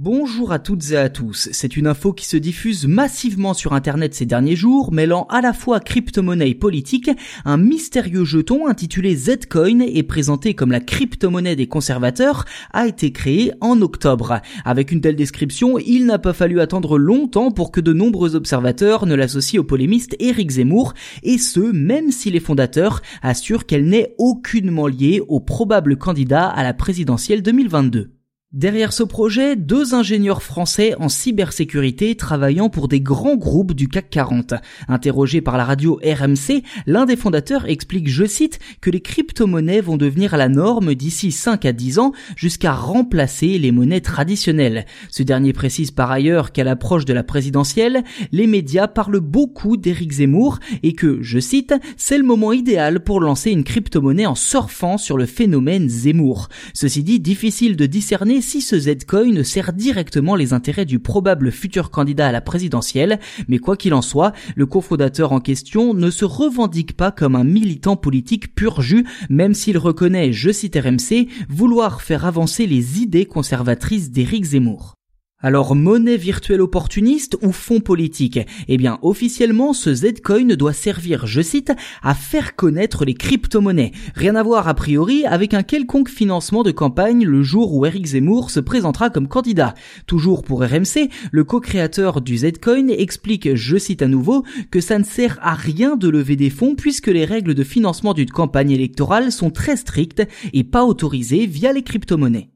Bonjour à toutes et à tous. C'est une info qui se diffuse massivement sur internet ces derniers jours, mêlant à la fois crypto-monnaie politique. Un mystérieux jeton intitulé Zcoin et présenté comme la crypto-monnaie des conservateurs a été créé en octobre. Avec une telle description, il n'a pas fallu attendre longtemps pour que de nombreux observateurs ne l'associent au polémiste Éric Zemmour, et ce, même si les fondateurs assurent qu'elle n'est aucunement liée au probable candidat à la présidentielle 2022. Derrière ce projet, deux ingénieurs français en cybersécurité travaillant pour des grands groupes du CAC 40. Interrogé par la radio RMC, l'un des fondateurs explique, je cite, que les crypto-monnaies vont devenir la norme d'ici 5 à 10 ans jusqu'à remplacer les monnaies traditionnelles. Ce dernier précise par ailleurs qu'à l'approche de la présidentielle, les médias parlent beaucoup d'Éric Zemmour et que, je cite, c'est le moment idéal pour lancer une crypto-monnaie en surfant sur le phénomène Zemmour. Ceci dit, difficile de discerner si ce Zcoin sert directement les intérêts du probable futur candidat à la présidentielle, mais quoi qu'il en soit, le cofondateur en question ne se revendique pas comme un militant politique pur jus, même s'il reconnaît, je cite RMC, vouloir faire avancer les idées conservatrices d'Éric Zemmour. Alors monnaie virtuelle opportuniste ou fonds politique? Eh bien officiellement ce Zcoin doit servir, je cite, à faire connaître les crypto-monnaies. Rien à voir a priori avec un quelconque financement de campagne le jour où Eric Zemmour se présentera comme candidat. Toujours pour RMC, le co-créateur du Zcoin explique, je cite à nouveau, que ça ne sert à rien de lever des fonds puisque les règles de financement d'une campagne électorale sont très strictes et pas autorisées via les crypto-monnaies.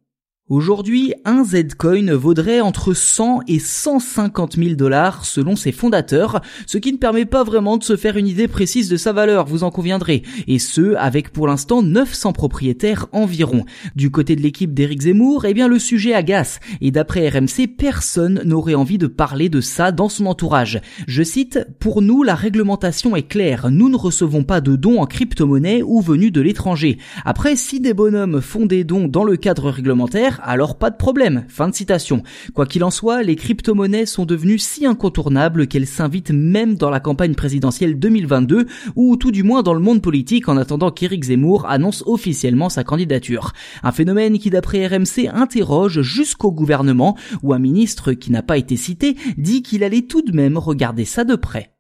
Aujourd'hui, un Zcoin vaudrait entre 100 et 150 000 dollars selon ses fondateurs, ce qui ne permet pas vraiment de se faire une idée précise de sa valeur, vous en conviendrez, et ce, avec pour l'instant 900 propriétaires environ. Du côté de l'équipe d'Éric Zemmour, eh bien le sujet agace, et d'après RMC, personne n'aurait envie de parler de ça dans son entourage. Je cite, pour nous, la réglementation est claire, nous ne recevons pas de dons en crypto-monnaie ou venus de l'étranger. Après, si des bonhommes font des dons dans le cadre réglementaire, alors pas de problème. Fin de citation. Quoi qu'il en soit, les crypto-monnaies sont devenues si incontournables qu'elles s'invitent même dans la campagne présidentielle 2022 ou tout du moins dans le monde politique en attendant qu'Éric Zemmour annonce officiellement sa candidature. Un phénomène qui d'après RMC interroge jusqu'au gouvernement où un ministre qui n'a pas été cité dit qu'il allait tout de même regarder ça de près.